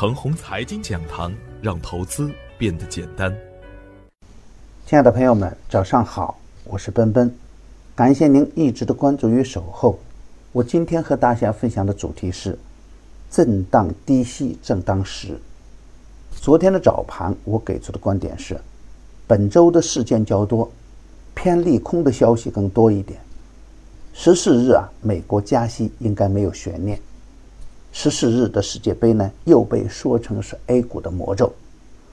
程红财经讲堂，让投资变得简单。亲爱的朋友们，早上好，我是奔奔，感谢您一直的关注与守候。我今天和大家分享的主题是震荡低吸正当时。昨天的早盘，我给出的观点是，本周的事件较多，偏利空的消息更多一点。十四日啊，美国加息应该没有悬念。十四日的世界杯呢，又被说成是 A 股的魔咒。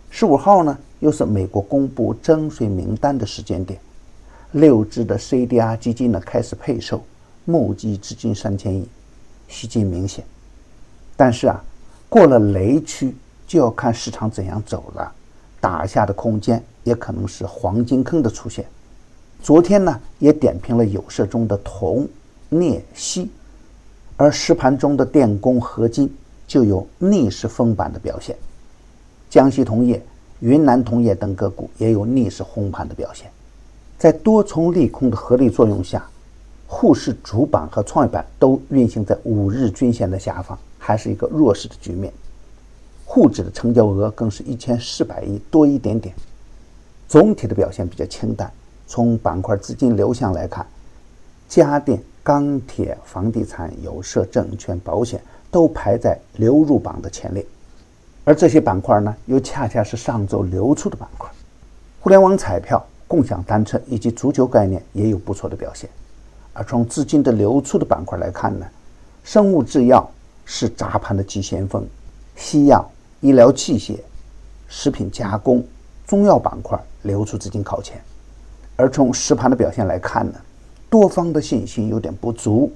十五号呢，又是美国公布征税名单的时间点，六只的 CDR 基金呢开始配售，募集资金三千亿，吸金明显。但是啊，过了雷区就要看市场怎样走了，打下的空间也可能是黄金坑的出现。昨天呢，也点评了有色中的铜、镍、锡。而实盘中的电工合金就有逆势封板的表现，江西铜业、云南铜业等个股也有逆势红盘的表现。在多重利空的合力作用下，沪市主板和创业板都运行在五日均线的下方，还是一个弱势的局面。沪指的成交额更是一千四百亿多一点点，总体的表现比较清淡。从板块资金流向来看，家电。钢铁、房地产、有色、证券、保险都排在流入榜的前列，而这些板块呢，又恰恰是上周流出的板块。互联网彩票、共享单车以及足球概念也有不错的表现。而从资金的流出的板块来看呢，生物制药是砸盘的急先锋，西药、医疗器械、食品加工、中药板块流出资金靠前。而从实盘的表现来看呢？多方的信心有点不足，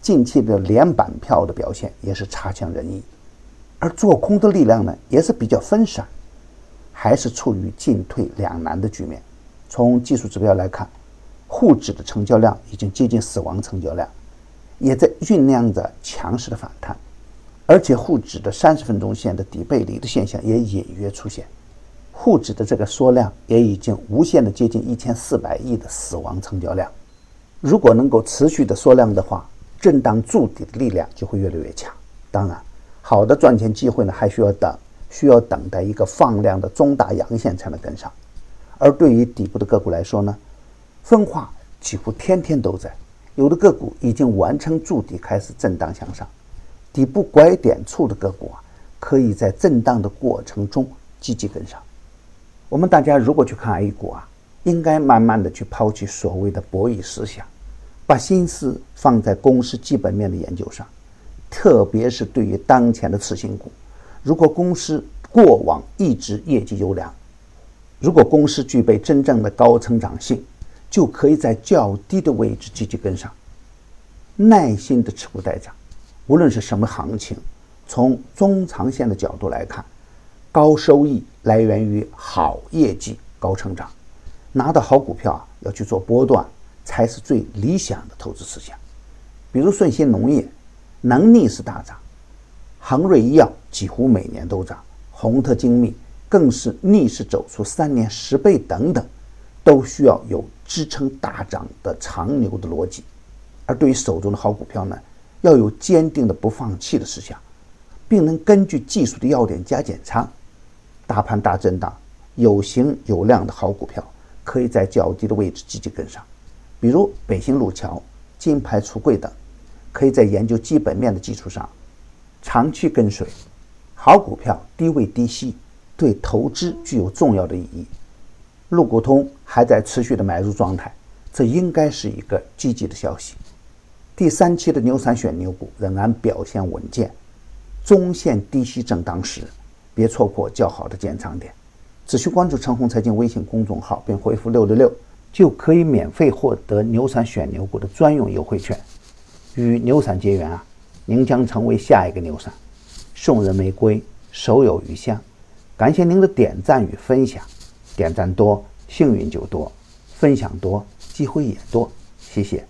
近期的连板票的表现也是差强人意，而做空的力量呢也是比较分散，还是处于进退两难的局面。从技术指标来看，沪指的成交量已经接近死亡成交量，也在酝酿着强势的反弹，而且沪指的三十分钟线的底背离的现象也隐约出现，沪指的这个缩量也已经无限的接近一千四百亿的死亡成交量。如果能够持续的缩量的话，震荡筑底的力量就会越来越强。当然，好的赚钱机会呢，还需要等，需要等待一个放量的中大阳线才能跟上。而对于底部的个股来说呢，分化几乎天天都在，有的个股已经完成筑底，开始震荡向上。底部拐点处的个股啊，可以在震荡的过程中积极跟上。我们大家如果去看 A 股啊。应该慢慢的去抛弃所谓的博弈思想，把心思放在公司基本面的研究上，特别是对于当前的次新股，如果公司过往一直业绩优良，如果公司具备真正的高成长性，就可以在较低的位置积极跟上，耐心的持股待涨。无论是什么行情，从中长线的角度来看，高收益来源于好业绩、高成长。拿到好股票啊，要去做波段，才是最理想的投资思想。比如顺鑫农业，能逆势大涨；恒瑞医药几乎每年都涨；宏特精密更是逆势走出三年十倍等等，都需要有支撑大涨的长牛的逻辑。而对于手中的好股票呢，要有坚定的不放弃的思想，并能根据技术的要点加减仓。大盘大震荡，有形有量的好股票。可以在较低的位置积极跟上，比如北新路桥、金牌橱柜等，可以在研究基本面的基础上长期跟随好股票，低位低吸，对投资具有重要的意义。陆股通还在持续的买入状态，这应该是一个积极的消息。第三期的牛散选牛股仍然表现稳健，中线低吸正当时，别错过较好的建仓点。只需关注“长虹财经”微信公众号，并回复“六六六”，就可以免费获得牛散选牛股的专用优惠券。与牛散结缘啊，您将成为下一个牛散。送人玫瑰，手有余香。感谢您的点赞与分享，点赞多，幸运就多；分享多，机会也多。谢谢。